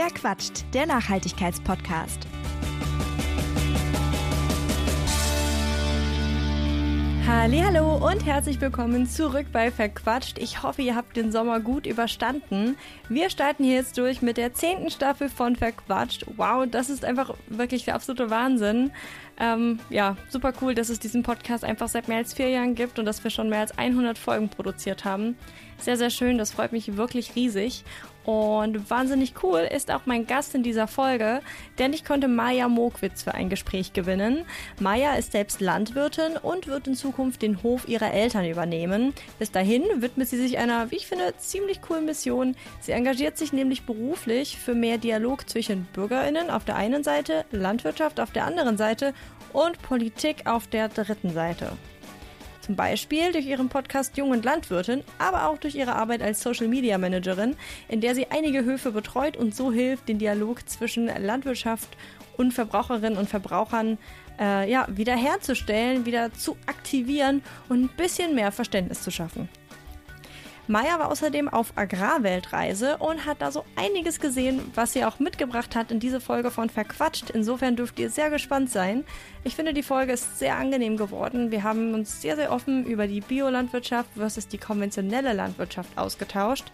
Wer quatscht? Der Nachhaltigkeitspodcast. Hallo und herzlich willkommen zurück bei Verquatscht. Ich hoffe, ihr habt den Sommer gut überstanden. Wir starten hier jetzt durch mit der zehnten Staffel von Verquatscht. Wow, das ist einfach wirklich der absolute Wahnsinn. Ähm, ja, super cool, dass es diesen Podcast einfach seit mehr als vier Jahren gibt und dass wir schon mehr als 100 Folgen produziert haben. Sehr, sehr schön, das freut mich wirklich riesig. Und wahnsinnig cool ist auch mein Gast in dieser Folge, denn ich konnte Maja Mokwitz für ein Gespräch gewinnen. Maja ist selbst Landwirtin und wird in Zukunft den Hof ihrer Eltern übernehmen. Bis dahin widmet sie sich einer, wie ich finde, ziemlich coolen Mission. Sie engagiert sich nämlich beruflich für mehr Dialog zwischen BürgerInnen auf der einen Seite, Landwirtschaft auf der anderen Seite und Politik auf der dritten Seite. Zum Beispiel durch ihren Podcast Jung und Landwirtin, aber auch durch ihre Arbeit als Social Media Managerin, in der sie einige Höfe betreut und so hilft, den Dialog zwischen Landwirtschaft und Verbraucherinnen und Verbrauchern äh, ja, wiederherzustellen, wieder zu aktivieren und ein bisschen mehr Verständnis zu schaffen. Maya war außerdem auf Agrarweltreise und hat da so einiges gesehen, was sie auch mitgebracht hat in diese Folge von Verquatscht. Insofern dürft ihr sehr gespannt sein. Ich finde, die Folge ist sehr angenehm geworden. Wir haben uns sehr, sehr offen über die Biolandwirtschaft versus die konventionelle Landwirtschaft ausgetauscht.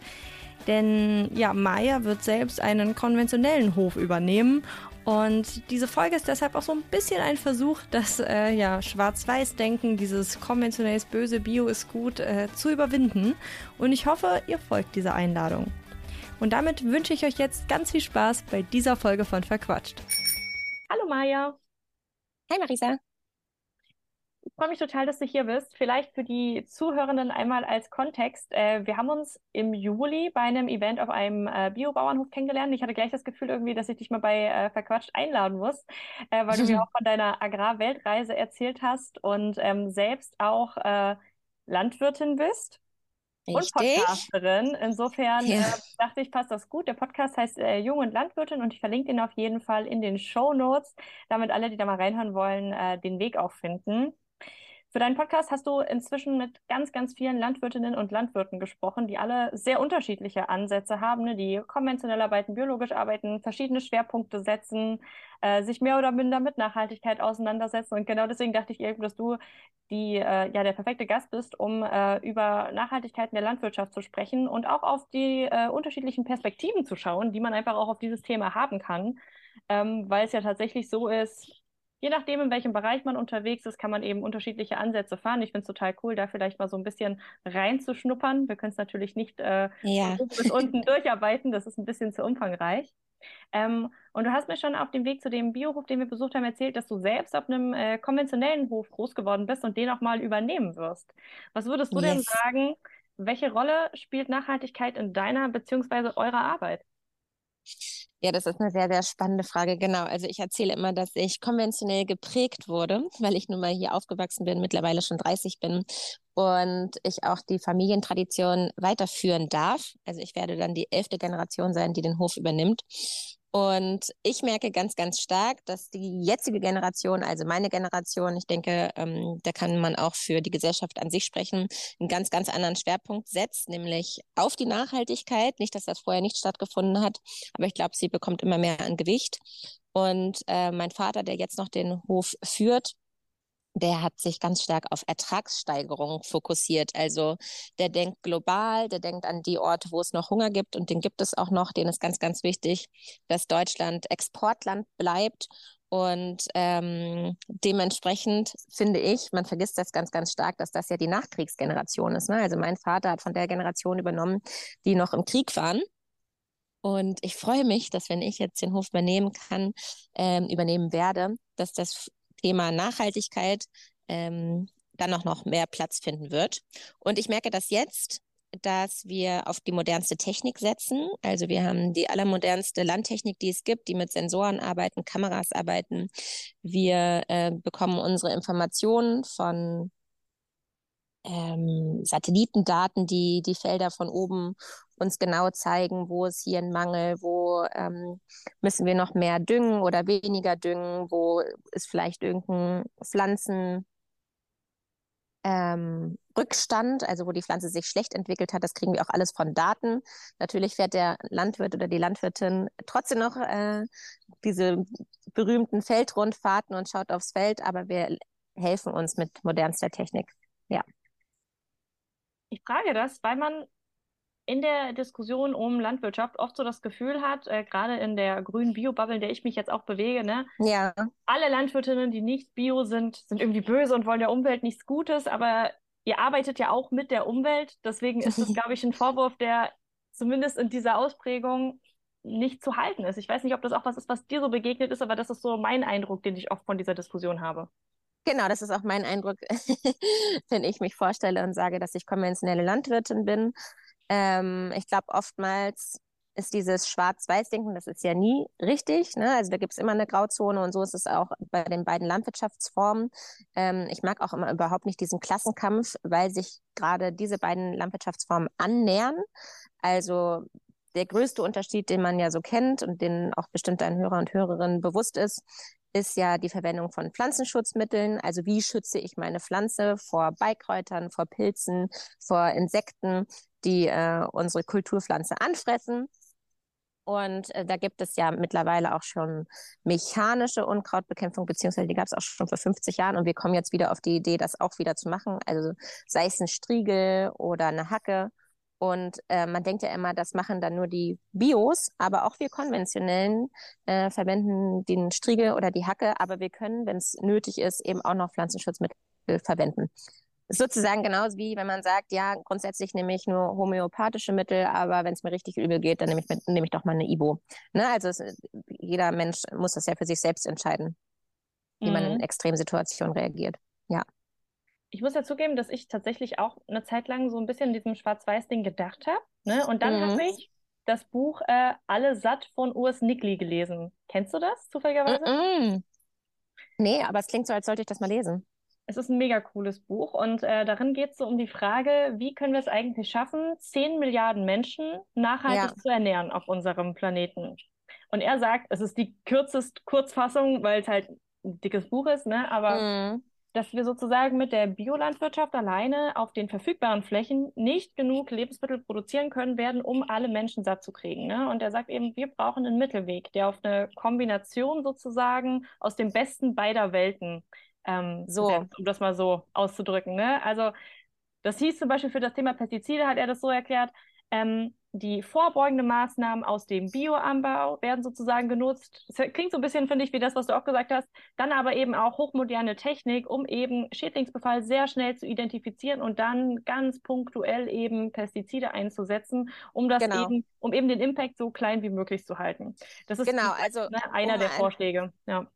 Denn ja, Maya wird selbst einen konventionellen Hof übernehmen und diese Folge ist deshalb auch so ein bisschen ein Versuch, das äh, ja, Schwarz-Weiß-Denken, dieses konventionelles Böse, Bio ist gut, äh, zu überwinden. Und ich hoffe, ihr folgt dieser Einladung. Und damit wünsche ich euch jetzt ganz viel Spaß bei dieser Folge von Verquatscht. Hallo Maja. Hi Marisa. Ich freue mich total, dass du hier bist. Vielleicht für die Zuhörenden einmal als Kontext. Äh, wir haben uns im Juli bei einem Event auf einem äh, Biobauernhof kennengelernt. Ich hatte gleich das Gefühl irgendwie, dass ich dich mal bei äh, Verquatscht einladen muss, äh, weil du mir auch von deiner Agrarweltreise erzählt hast und ähm, selbst auch äh, Landwirtin bist. Richtig. Und Podcasterin. Insofern Ja. äh, dachte ich, passt das gut. Der Podcast heißt äh, Jung und Landwirtin und ich verlinke den auf jeden Fall in den Show Notes, damit alle, die da mal reinhören wollen, den Weg auch finden. Für deinen Podcast hast du inzwischen mit ganz, ganz vielen Landwirtinnen und Landwirten gesprochen, die alle sehr unterschiedliche Ansätze haben, ne? die konventionell arbeiten, biologisch arbeiten, verschiedene Schwerpunkte setzen, äh, sich mehr oder minder mit Nachhaltigkeit auseinandersetzen. Und genau deswegen dachte ich eben, dass du die, äh, ja, der perfekte Gast bist, um äh, über Nachhaltigkeit in der Landwirtschaft zu sprechen und auch auf die äh, unterschiedlichen Perspektiven zu schauen, die man einfach auch auf dieses Thema haben kann, ähm, weil es ja tatsächlich so ist, Je nachdem, in welchem Bereich man unterwegs ist, kann man eben unterschiedliche Ansätze fahren. Ich finde es total cool, da vielleicht mal so ein bisschen reinzuschnuppern. Wir können es natürlich nicht äh, Ja. bis unten durcharbeiten, das ist ein bisschen zu umfangreich. Ähm, und du hast mir schon auf dem Weg zu dem Biohof, den wir besucht haben, erzählt, dass du selbst auf einem äh, konventionellen Hof groß geworden bist und den auch mal übernehmen wirst. Was würdest du denn Yes. sagen, welche Rolle spielt Nachhaltigkeit in deiner beziehungsweise eurer Arbeit? Ja, das ist eine sehr, sehr spannende Frage. Genau. Also ich erzähle immer, dass ich konventionell geprägt wurde, weil ich nun mal hier aufgewachsen bin, mittlerweile schon 30 bin und ich auch die Familientradition weiterführen darf. Also ich werde dann die elfte Generation sein, die den Hof übernimmt. Und ich merke ganz, ganz stark, dass die jetzige Generation, also meine Generation, ich denke, ähm, da kann man auch für die Gesellschaft an sich sprechen, einen ganz, ganz anderen Schwerpunkt setzt, nämlich auf die Nachhaltigkeit. Nicht, dass das vorher nicht stattgefunden hat, aber ich glaube, sie bekommt immer mehr an Gewicht. Und äh, mein Vater, der jetzt noch den Hof führt, der hat sich ganz stark auf Ertragssteigerung fokussiert. Also der denkt global, der denkt an die Orte, wo es noch Hunger gibt und den gibt es auch noch. Denen ist ganz, ganz wichtig, dass Deutschland Exportland bleibt. Und ähm, dementsprechend finde ich, man vergisst das ganz, ganz stark, dass das ja die Nachkriegsgeneration ist. Ne? Also mein Vater hat von der Generation übernommen, die noch im Krieg waren. Und ich freue mich, dass wenn ich jetzt den Hof übernehmen kann, ähm, übernehmen werde, dass das Thema Nachhaltigkeit ähm, dann auch noch mehr Platz finden wird. Und ich merke das jetzt, dass wir auf die modernste Technik setzen. Also wir haben die allermodernste Landtechnik, die es gibt, die mit Sensoren arbeiten, Kameras arbeiten. Wir äh, bekommen unsere Informationen von ähm, Satellitendaten, die die Felder von oben uns genau zeigen, wo ist hier ein Mangel, wo ähm, müssen wir noch mehr düngen oder weniger düngen, wo ist vielleicht irgendein Pflanzen ähm, Rückstand, also wo die Pflanze sich schlecht entwickelt hat. Das kriegen wir auch alles von Daten. Natürlich fährt der Landwirt oder die Landwirtin trotzdem noch äh, diese berühmten Feldrundfahrten und schaut aufs Feld, aber wir helfen uns mit modernster Technik. Ja. Ich frage das, weil man in der Diskussion um Landwirtschaft oft so das Gefühl hat, äh, gerade in der grünen Bio-Bubble, in der ich mich jetzt auch bewege, ne? Ja. Alle Landwirtinnen, die nicht Bio sind, sind irgendwie böse und wollen der Umwelt nichts Gutes, aber ihr arbeitet ja auch mit der Umwelt. Deswegen ist das, glaube ich, ein Vorwurf, der zumindest in dieser Ausprägung nicht zu halten ist. Ich weiß nicht, ob das auch was ist, was dir so begegnet ist, aber das ist so mein Eindruck, den ich oft von dieser Diskussion habe. Genau, das ist auch mein Eindruck, wenn ich mich vorstelle und sage, dass ich konventionelle Landwirtin bin. Ähm, ich glaube, oftmals ist dieses Schwarz-Weiß-Denken, das ist ja nie richtig. Ne? Also da gibt es immer eine Grauzone und so ist es auch bei den beiden Landwirtschaftsformen. Ähm, ich mag auch immer überhaupt nicht diesen Klassenkampf, weil sich gerade diese beiden Landwirtschaftsformen annähern. Also der größte Unterschied, den man ja so kennt und den auch bestimmt ein Hörer und Hörerinnen bewusst ist, ist ja die Verwendung von Pflanzenschutzmitteln. Also wie schütze ich meine Pflanze vor Beikräutern, vor Pilzen, vor Insekten, die äh, unsere Kulturpflanze anfressen. Und äh, da gibt es ja mittlerweile auch schon mechanische Unkrautbekämpfung, beziehungsweise die gab es auch schon vor 50 Jahren. Und wir kommen jetzt wieder auf die Idee, das auch wieder zu machen. Also sei es ein Striegel oder eine Hacke. Und äh, man denkt ja immer, das machen dann nur die Bios, aber auch wir konventionellen äh, verwenden den Striegel oder die Hacke, aber wir können, wenn es nötig ist, eben auch noch Pflanzenschutzmittel verwenden sozusagen genauso wie wenn man sagt, ja, grundsätzlich nehme ich nur homöopathische Mittel, aber wenn es mir richtig übel geht, dann nehme ich, nehme ich doch mal eine Ibo. Ne? Also es, jeder Mensch muss das ja für sich selbst entscheiden, wie mhm. man in mhm. Extremsituationen reagiert. Ja. Ich muss ja zugeben, dass ich tatsächlich auch eine Zeit lang so ein bisschen in diesem Schwarz-Weiß-Ding gedacht habe. Ne? Und dann mhm. habe ich das Buch äh, Alle satt von Urs Nickli gelesen. Kennst du das zufälligerweise? Mhm. Nee, aber es klingt so, als sollte ich das mal lesen. Es ist ein mega cooles Buch und äh, darin geht es so um die Frage, wie können wir es eigentlich schaffen, 10 Milliarden Menschen nachhaltig ja. zu ernähren auf unserem Planeten. Und er sagt, es ist die kürzest Kurzfassung, weil es halt ein dickes Buch ist, ne? aber mhm. Dass wir sozusagen mit der Biolandwirtschaft alleine auf den verfügbaren Flächen nicht genug Lebensmittel produzieren können werden, um alle Menschen satt zu kriegen. Ne? Und er sagt eben, wir brauchen einen Mittelweg, der auf eine Kombination sozusagen aus dem Besten beider Welten ähm, so. Um das mal so auszudrücken. Ne? Also das hieß zum Beispiel für das Thema Pestizide, hat er das so erklärt, ähm, die vorbeugenden Maßnahmen aus dem Bioanbau werden sozusagen genutzt. Das klingt so ein bisschen, finde ich, wie das, was du auch gesagt hast. Dann aber eben auch hochmoderne Technik, um eben Schädlingsbefall sehr schnell zu identifizieren und dann ganz punktuell eben Pestizide einzusetzen, um das genau. eben, um eben den Impact so klein wie möglich zu halten. Das ist genau, also, ne, einer um der Vorschläge. Ja.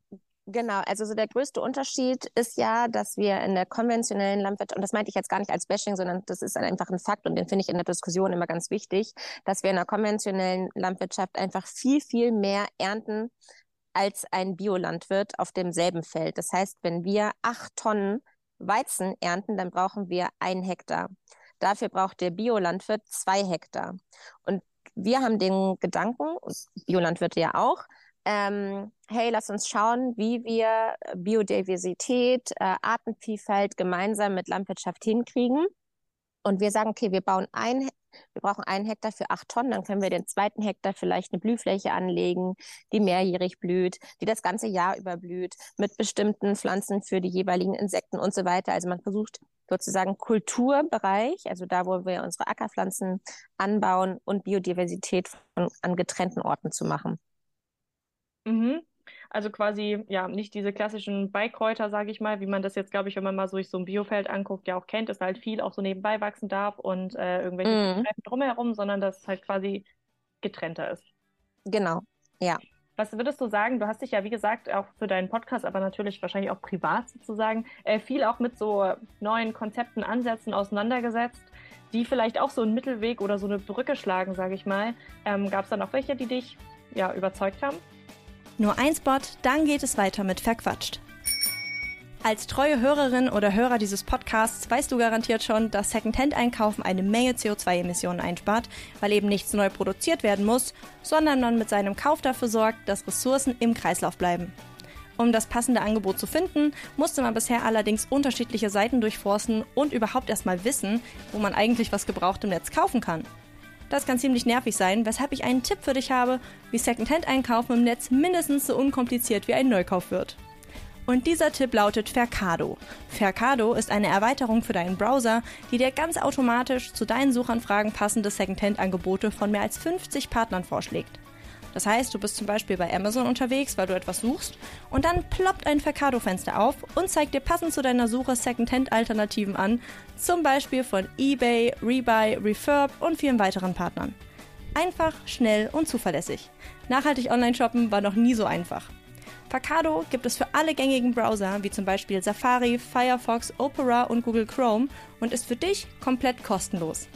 Genau, also so der größte Unterschied ist ja, dass wir in der konventionellen Landwirtschaft, und das meinte ich jetzt gar nicht als Bashing, sondern das ist einfach ein Fakt und den finde ich in der Diskussion immer ganz wichtig, dass wir in der konventionellen Landwirtschaft einfach viel, viel mehr ernten als ein Biolandwirt auf demselben Feld. Das heißt, wenn wir acht Tonnen Weizen ernten, dann brauchen wir ein Hektar. Dafür braucht der Biolandwirt zwei Hektar. Und wir haben den Gedanken, Biolandwirte ja auch, ähm, hey, lass uns schauen, wie wir Biodiversität, äh, Artenvielfalt gemeinsam mit Landwirtschaft hinkriegen. Und wir sagen, okay, wir bauen ein, wir brauchen einen Hektar für acht Tonnen, dann können wir den zweiten Hektar vielleicht eine Blühfläche anlegen, die mehrjährig blüht, die das ganze Jahr über blüht, mit bestimmten Pflanzen für die jeweiligen Insekten und so weiter. Also man versucht sozusagen Kulturbereich, also da, wo wir unsere Ackerpflanzen anbauen und Biodiversität von, an getrennten Orten zu machen. Mhm. Also quasi, ja, nicht diese klassischen Beikräuter, sage ich mal, wie man das jetzt, glaube ich, wenn man mal so so ein Biofeld anguckt, ja auch kennt, dass halt viel auch so nebenbei wachsen darf und äh, irgendwelche mhm. drumherum, sondern dass es halt quasi getrennter ist. Genau, ja. Was würdest du sagen? Du hast dich ja, wie gesagt, auch für deinen Podcast, aber natürlich wahrscheinlich auch privat sozusagen, äh, viel auch mit so neuen Konzepten, Ansätzen auseinandergesetzt, die vielleicht auch so einen Mittelweg oder so eine Brücke schlagen, sage ich mal. Ähm, Gab es dann auch welche, die dich ja überzeugt haben? Nur ein Spot, dann geht es weiter mit Verquatscht. Als treue Hörerin oder Hörer dieses Podcasts weißt du garantiert schon, dass Secondhand-Einkaufen eine Menge CO2-Emissionen einspart, weil eben nichts neu produziert werden muss, sondern man mit seinem Kauf dafür sorgt, dass Ressourcen im Kreislauf bleiben. Um das passende Angebot zu finden, musste man bisher allerdings unterschiedliche Seiten durchforsten und überhaupt erstmal wissen, wo man eigentlich was gebraucht im Netz kaufen kann. Das kann ziemlich nervig sein, weshalb ich einen Tipp für dich habe, wie Secondhand-Einkaufen im Netz mindestens so unkompliziert wie ein Neukauf wird. Und dieser Tipp lautet Fercado. Fercado ist eine Erweiterung für deinen Browser, die dir ganz automatisch zu deinen Suchanfragen passende Secondhand-Angebote von mehr als 50 Partnern vorschlägt. Das heißt, du bist zum Beispiel bei Amazon unterwegs, weil du etwas suchst, und dann ploppt ein Vercado-Fenster auf und zeigt dir passend zu deiner Suche Secondhand-Alternativen an, zum Beispiel von eBay, Rebuy, Refurb und vielen weiteren Partnern. Einfach, schnell und zuverlässig. Nachhaltig online shoppen war noch nie so einfach. Facado gibt es für alle gängigen Browser, wie zum Beispiel Safari, Firefox, Opera und Google Chrome und ist für dich komplett kostenlos.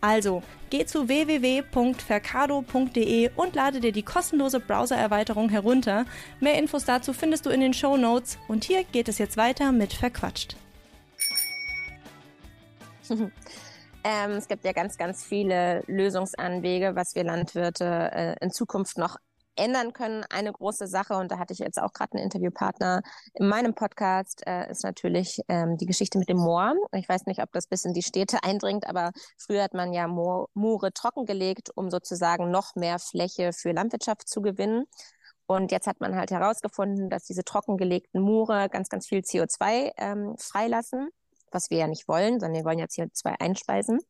Also, geh zu www.vercado.de und lade dir die kostenlose Browser-Erweiterung herunter. Mehr Infos dazu findest du in den Show Notes. Und hier geht es jetzt weiter mit Verquatscht. Ähm, es gibt ja ganz, ganz viele Lösungsanwege, was wir Landwirte äh, in Zukunft noch ändern können. Eine große Sache, und da hatte ich jetzt auch gerade einen Interviewpartner in meinem Podcast, äh, ist natürlich ähm, die Geschichte mit dem Moor. Ich weiß nicht, ob das bis in die Städte eindringt, aber früher hat man ja Moor, Moore trockengelegt, um sozusagen noch mehr Fläche für Landwirtschaft zu gewinnen. Und jetzt hat man halt herausgefunden, dass diese trockengelegten Moore ganz, ganz viel CO2 ähm, freilassen, was wir ja nicht wollen, sondern wir wollen ja CO2 einspeisen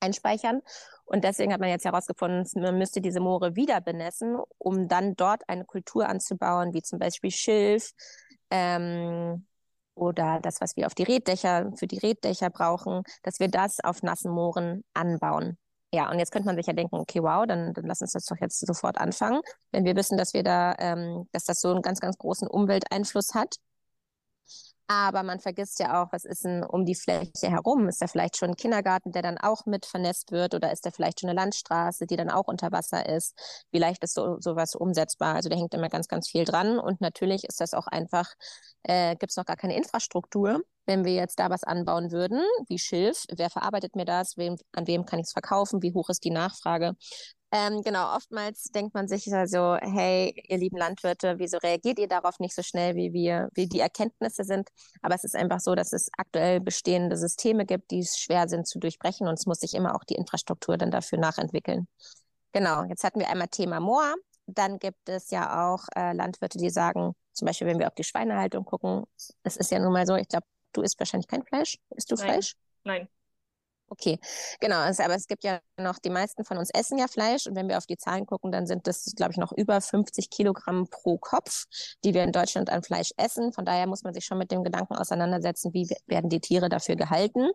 einspeichern. Und deswegen hat man jetzt herausgefunden, man müsste diese Moore wieder benessen, um dann dort eine Kultur anzubauen, wie zum Beispiel Schilf ähm, oder das, was wir auf die Reddächer, für die Reddächer brauchen, dass wir das auf nassen Mooren anbauen. Ja, und jetzt könnte man sich ja denken, okay, wow, dann, dann lass uns das doch jetzt sofort anfangen. Wenn wir wissen, dass wir da, ähm, dass das so einen ganz, ganz großen Umwelteinfluss hat, aber man vergisst ja auch, was ist denn um die Fläche herum? Ist da vielleicht schon ein Kindergarten, der dann auch mit vernässt wird? Oder ist da vielleicht schon eine Landstraße, die dann auch unter Wasser ist? Wie leicht ist so, sowas umsetzbar? Also da hängt immer ganz, ganz viel dran. Und natürlich ist das auch einfach, äh, gibt es noch gar keine Infrastruktur. Wenn wir jetzt da was anbauen würden, wie Schilf, wer verarbeitet mir das? Wem, an wem kann ich es verkaufen? Wie hoch ist die Nachfrage? Ähm, genau, oftmals denkt man sich also, hey, ihr lieben Landwirte, wieso reagiert ihr darauf nicht so schnell, wie wir, wie die Erkenntnisse sind? Aber es ist einfach so, dass es aktuell bestehende Systeme gibt, die schwer sind zu durchbrechen und es muss sich immer auch die Infrastruktur dann dafür nachentwickeln. Genau, jetzt hatten wir einmal Thema Moor. Dann gibt es ja auch äh, Landwirte, die sagen, zum Beispiel, wenn wir auf die Schweinehaltung gucken, es ist ja nun mal so, ich glaube, du isst wahrscheinlich kein Fleisch. Isst du Nein. Fleisch? Nein. Okay, genau. Aber es gibt ja noch, die meisten von uns essen ja Fleisch und wenn wir auf die Zahlen gucken, dann sind das, glaube ich, noch über 50 Kilogramm pro Kopf, die wir in Deutschland an Fleisch essen. Von daher muss man sich schon mit dem Gedanken auseinandersetzen, wie werden die Tiere dafür gehalten.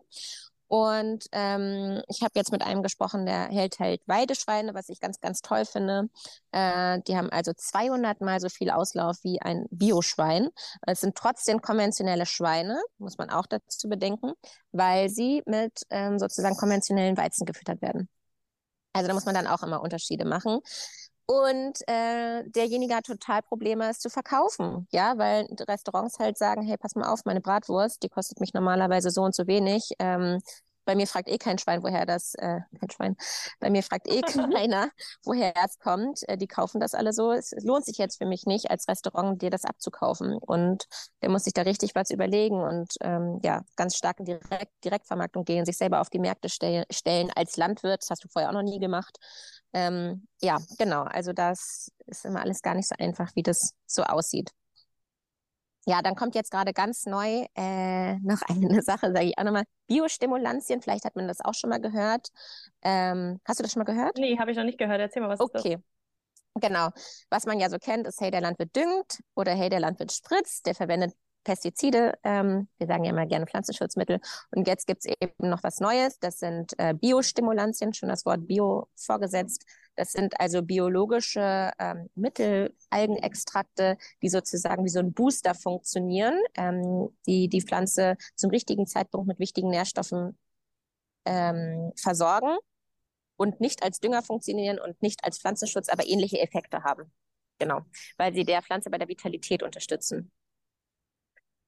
Und ähm, ich habe jetzt mit einem gesprochen, der hält halt Weideschweine, was ich ganz, ganz toll finde. Äh, die haben also 200 mal so viel Auslauf wie ein Bioschwein. Es sind trotzdem konventionelle Schweine, muss man auch dazu bedenken, weil sie mit ähm, sozusagen konventionellen Weizen gefüttert werden. Also da muss man dann auch immer Unterschiede machen. Und äh, derjenige hat total Probleme, es zu verkaufen. Ja, weil Restaurants halt sagen, hey, pass mal auf, meine Bratwurst, die kostet mich normalerweise so und so wenig. Ähm, bei mir fragt eh kein Schwein, woher das, äh, kein Schwein, bei mir fragt eh keiner, woher es kommt. Äh, die kaufen das alle so. Es, lohnt sich jetzt für mich nicht, als Restaurant dir das abzukaufen. Und der muss sich da richtig was überlegen und ähm, ja, ganz stark in Direkt Direktvermarktung gehen, sich selber auf die Märkte stell stellen als Landwirt. Das hast du vorher auch noch nie gemacht. Ähm, ja, genau. Also das ist immer alles gar nicht so einfach, wie das so aussieht. Ja, dann kommt jetzt gerade ganz neu äh, noch eine Sache, sage ich auch nochmal. Biostimulantien, vielleicht hat man das auch schon mal gehört. Ähm, hast du das schon mal gehört? Nee, habe ich noch nicht gehört. Erzähl mal, was okay. ist das? Okay. Genau. Was man ja so kennt, ist, hey, der Landwirt düngt oder hey, der Landwirt spritzt, der verwendet Pestizide, ähm, wir sagen ja immer gerne Pflanzenschutzmittel. Und jetzt gibt's eben noch was Neues, das sind äh, Biostimulantien, schon das Wort Bio vorgesetzt. Das sind also biologische ähm, Mittel, Algenextrakte, die sozusagen wie so ein Booster funktionieren, ähm, die die Pflanze zum richtigen Zeitpunkt mit wichtigen Nährstoffen ähm, versorgen und nicht als Dünger funktionieren und nicht als Pflanzenschutz, aber ähnliche Effekte haben. Genau, weil sie der Pflanze bei der Vitalität unterstützen.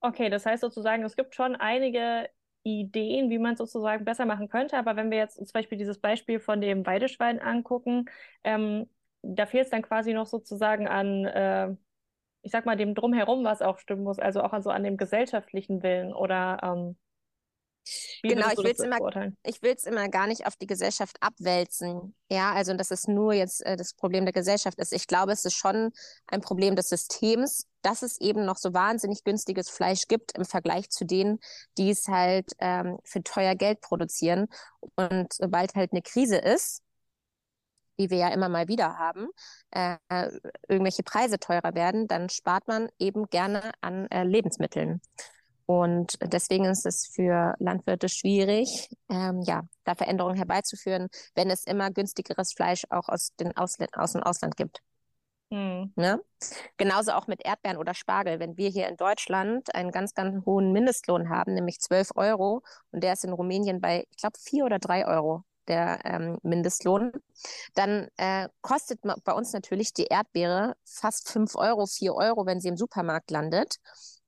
Okay, das heißt sozusagen, es gibt schon einige Ideen, wie man es sozusagen besser machen könnte. Aber wenn wir jetzt zum Beispiel dieses Beispiel von dem Weideschwein angucken, ähm, da fehlt es dann quasi noch sozusagen an, äh, ich sag mal, dem Drumherum, was auch stimmen muss, also auch also an dem gesellschaftlichen Willen oder ähm, wie genau, ich will es immer, ich will es immer gar nicht auf die Gesellschaft abwälzen. Ja, also dass es nur jetzt äh, das Problem der Gesellschaft ist. Ich glaube, es ist schon ein Problem des Systems, dass es eben noch so wahnsinnig günstiges Fleisch gibt im Vergleich zu denen, die es halt ähm, für teuer Geld produzieren. Und sobald halt eine Krise ist, wie wir ja immer mal wieder haben, äh, irgendwelche Preise teurer werden, dann spart man eben gerne an äh, Lebensmitteln. Und deswegen ist es für Landwirte schwierig, ähm, ja, da Veränderungen herbeizuführen, wenn es immer günstigeres Fleisch auch aus, den Ausl aus dem Ausland gibt. Hm. Ne? Genauso auch mit Erdbeeren oder Spargel. Wenn wir hier in Deutschland einen ganz, ganz hohen Mindestlohn haben, nämlich 12 Euro, und der ist in Rumänien bei, ich glaube, 4 oder 3 Euro der ähm, Mindestlohn, dann äh, kostet bei uns natürlich die Erdbeere fast 5 Euro, 4 Euro, wenn sie im Supermarkt landet.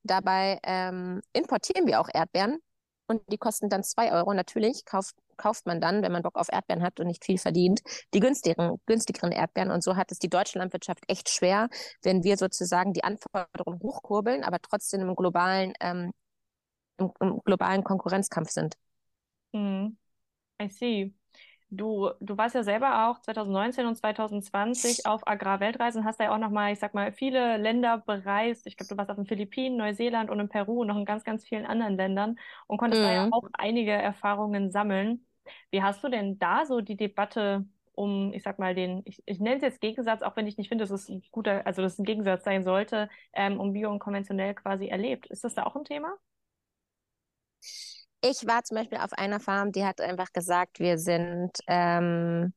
Dabei ähm, importieren wir auch Erdbeeren und die kosten dann zwei Euro. Natürlich kauft, kauft man dann, wenn man Bock auf Erdbeeren hat und nicht viel verdient, die günstigeren, günstigeren Erdbeeren. Und so hat es die deutsche Landwirtschaft echt schwer, wenn wir sozusagen die Anforderungen hochkurbeln, aber trotzdem im globalen, ähm, im, im globalen Konkurrenzkampf sind. Mm, I see. Du, du warst ja selber auch 2019 und 2020 auf Agrarweltreisen, hast da ja auch nochmal, ich sag mal, viele Länder bereist. Ich glaube, du warst auf den Philippinen, Neuseeland und in Peru und noch in ganz, ganz vielen anderen Ländern und konntest mhm. da ja mhm. auch einige Erfahrungen sammeln. Wie hast du denn da so die Debatte um, ich sag mal, den, ich, ich nenne es jetzt Gegensatz, auch wenn ich nicht finde, dass es ein guter, also dass es ein Gegensatz sein sollte, ähm, um Bio und konventionell quasi erlebt. Ist das da auch ein Thema? Ich war zum Beispiel auf einer Farm, die hat einfach gesagt, wir sind, ähm,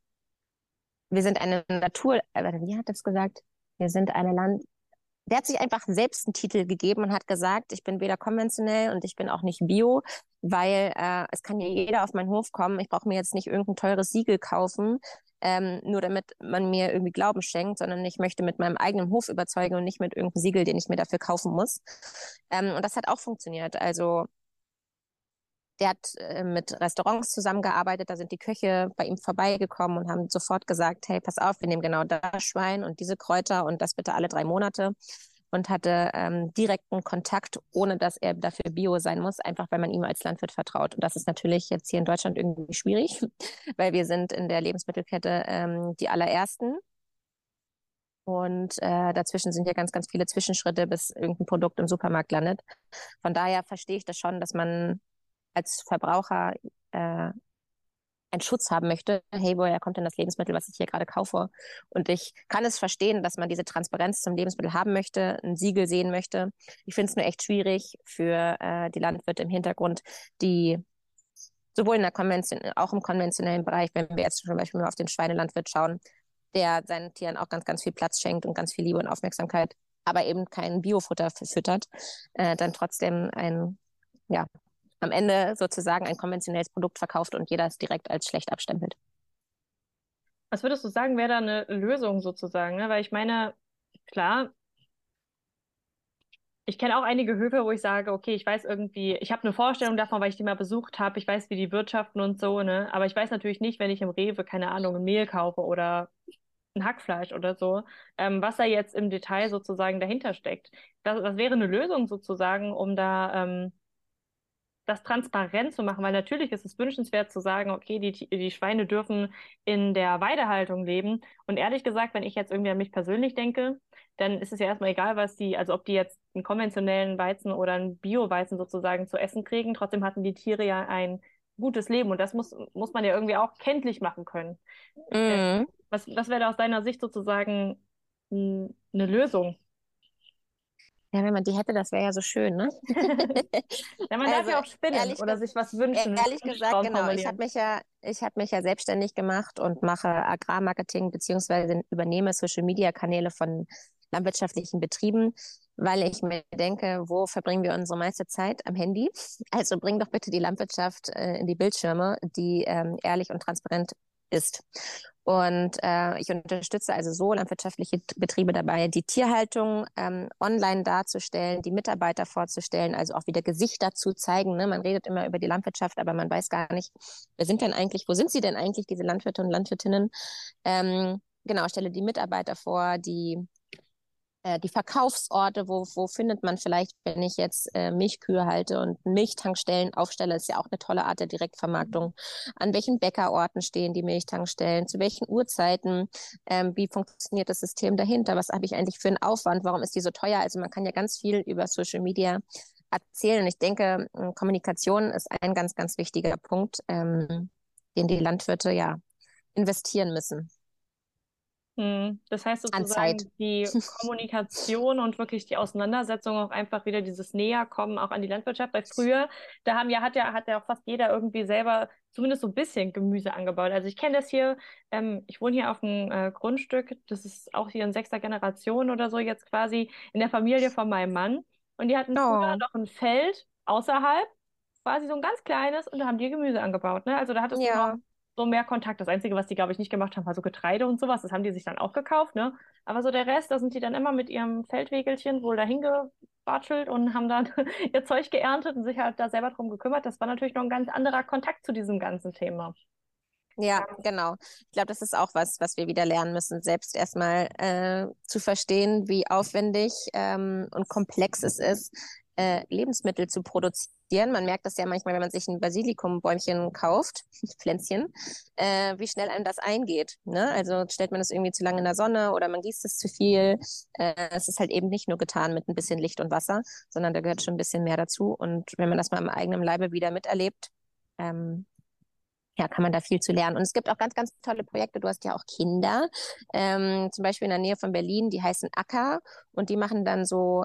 wir sind eine Natur, äh, wie hat das gesagt? Wir sind eine Land, der hat sich einfach selbst einen Titel gegeben und hat gesagt, ich bin weder konventionell und ich bin auch nicht bio, weil äh, es kann ja jeder auf meinen Hof kommen. Ich brauche mir jetzt nicht irgendein teures Siegel kaufen, ähm, nur damit man mir irgendwie Glauben schenkt, sondern ich möchte mit meinem eigenen Hof überzeugen und nicht mit irgendeinem Siegel, den ich mir dafür kaufen muss. Ähm, und das hat auch funktioniert. Also der hat äh, mit Restaurants zusammengearbeitet, da sind die Köche bei ihm vorbeigekommen und haben sofort gesagt, hey, pass auf, wir nehmen genau das Schwein und diese Kräuter und das bitte alle drei Monate und hatte ähm, direkten Kontakt, ohne dass er dafür Bio sein muss, einfach weil man ihm als Landwirt vertraut. Und das ist natürlich jetzt hier in Deutschland irgendwie schwierig, weil wir sind in der Lebensmittelkette ähm, die allerersten. Und äh, dazwischen sind ja ganz, ganz viele Zwischenschritte, bis irgendein Produkt im Supermarkt landet. Von daher verstehe ich das schon, dass man als Verbraucher äh, einen Schutz haben möchte. Hey, woher kommt denn das Lebensmittel, was ich hier gerade kaufe? Und ich kann es verstehen, dass man diese Transparenz zum Lebensmittel haben möchte, ein Siegel sehen möchte. Ich finde es nur echt schwierig für äh, die Landwirte im Hintergrund, die sowohl in der Konvention, auch im konventionellen Bereich, wenn wir jetzt zum Beispiel mal auf den Schweinelandwirt schauen, der seinen Tieren auch ganz, ganz viel Platz schenkt und ganz viel Liebe und Aufmerksamkeit, aber eben kein Biofutter füttert, äh, dann trotzdem ein ja, am Ende sozusagen ein konventionelles Produkt verkauft und jeder es direkt als schlecht abstempelt. Was würdest du sagen, wäre da eine Lösung sozusagen? Ne? Weil ich meine, klar, ich kenne auch einige Höfe, wo ich sage, okay, ich weiß irgendwie, ich habe eine Vorstellung davon, weil ich die mal besucht habe, ich weiß, wie die wirtschaften und so, ne? Aber ich weiß natürlich nicht, wenn ich im Rewe, keine Ahnung, ein Mehl kaufe oder ein Hackfleisch oder so, ähm, was da jetzt im Detail sozusagen dahinter steckt. Das, das wäre eine Lösung sozusagen, um da ähm, das transparent zu machen, weil natürlich ist es wünschenswert zu sagen, okay, die, die Schweine dürfen in der Weidehaltung leben. Und ehrlich gesagt, wenn ich jetzt irgendwie an mich persönlich denke, dann ist es ja erstmal egal, was die, also ob die jetzt einen konventionellen Weizen oder einen Bio-Weizen sozusagen zu essen kriegen. Trotzdem hatten die Tiere ja ein gutes Leben und das muss, muss man ja irgendwie auch kenntlich machen können. Mhm. Was, was wäre da aus deiner Sicht sozusagen eine Lösung? Ja, wenn man die hätte, das wäre ja so schön, ne? ja, man also, darf ja auch spinnen oder sich was wünschen. Ehrlich gesagt, genau. Ich habe mich ja, ich habe mich ja selbstständig gemacht und mache Agrarmarketing beziehungsweise übernehme Social Media Kanäle von landwirtschaftlichen Betrieben, weil ich mir denke, wo verbringen wir unsere meiste Zeit? Am Handy. Also bring doch bitte die Landwirtschaft äh, in die Bildschirme, die ähm, ehrlich und transparent ist. Und äh, ich unterstütze also so landwirtschaftliche Betriebe dabei, die Tierhaltung ähm, online darzustellen, die Mitarbeiter vorzustellen, also auch wieder Gesichter zu zeigen. Ne? Man redet immer über die Landwirtschaft, aber man weiß gar nicht, wer sind denn eigentlich, wo sind sie denn eigentlich, diese Landwirte und Landwirtinnen? Ähm, genau, stelle die Mitarbeiter vor, die äh, die Verkaufsorte, wo, wo findet man vielleicht, wenn ich jetzt äh, Milchkühe halte und Milchtankstellen aufstelle, ist ja auch eine tolle Art der Direktvermarktung. An welchen Bäckerorten stehen die Milchtankstellen? Zu welchen Uhrzeiten? Ähm, wie funktioniert das System dahinter? Was habe ich eigentlich für einen Aufwand? Warum ist die so teuer? Also man kann ja ganz viel über Social Media erzählen. Und ich denke, Kommunikation ist ein ganz, ganz wichtiger Punkt, ähm, den die Landwirte ja investieren müssen. Hm, das heißt sozusagen die Kommunikation und wirklich die Auseinandersetzung auch einfach wieder dieses Näherkommen auch an die Landwirtschaft. Weil früher, da haben ja, hat ja, hat ja auch fast jeder irgendwie selber zumindest so ein bisschen Gemüse angebaut. Also ich kenne das hier, ähm, ich wohne hier auf einem äh, Grundstück, das ist auch hier in sechster Generation oder so jetzt quasi in der Familie von meinem Mann. Und die hatten oh. früher noch ein Feld außerhalb, quasi so ein ganz kleines, und da haben die Gemüse angebaut. Ne? Also da hattest ja. du noch so mehr Kontakt. Das Einzige, was die, glaube ich, nicht gemacht haben, war so Getreide und sowas. Das haben die sich dann auch gekauft, ne? Aber so der Rest, da sind die dann immer mit ihrem Feldwegelchen wohl dahin gebatschelt und haben dann ihr Zeug geerntet und sich halt da selber drum gekümmert. Das war natürlich noch ein ganz anderer Kontakt zu diesem ganzen Thema. Ja, genau. Ich glaube, das ist auch was, was wir wieder lernen müssen, selbst erstmal äh, zu verstehen, wie aufwendig ähm, und komplex es ist, äh, Lebensmittel zu produzieren. Man merkt das ja manchmal, wenn man sich ein Basilikumbäumchen kauft, Pflänzchen, äh, wie schnell einem das eingeht. Ne? Also stellt man das irgendwie zu lange in der Sonne oder man gießt es zu viel. Äh, es ist halt eben nicht nur getan mit ein bisschen Licht und Wasser, sondern da gehört schon ein bisschen mehr dazu. Und wenn man das mal im eigenen Leibe wieder miterlebt, ähm, ja, kann man da viel zu lernen. Und es gibt auch ganz, ganz tolle Projekte. Du hast ja auch Kinder, ähm, zum Beispiel in der Nähe von Berlin, die heißen Acker und die machen dann so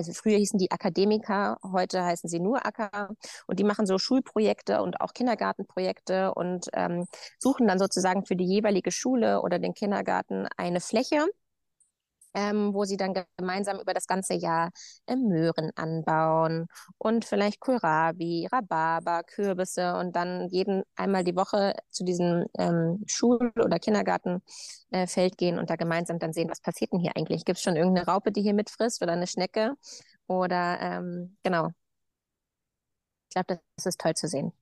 also früher hießen die Akademiker, heute heißen sie nur Acker. Und die machen so Schulprojekte und auch Kindergartenprojekte und ähm, suchen dann sozusagen für die jeweilige Schule oder den Kindergarten eine Fläche ähm, wo sie dann gemeinsam über das ganze Jahr äh, Möhren anbauen und vielleicht Kohlrabi, Rhabarber, Kürbisse und dann jeden einmal die Woche zu diesem ähm, Schul- oder Kindergartenfeld äh, gehen und da gemeinsam dann sehen, was passiert denn hier eigentlich? Gibt es schon irgendeine Raupe, die hier mitfrisst oder eine Schnecke? Oder ähm, genau. Ich glaube, das ist toll zu sehen.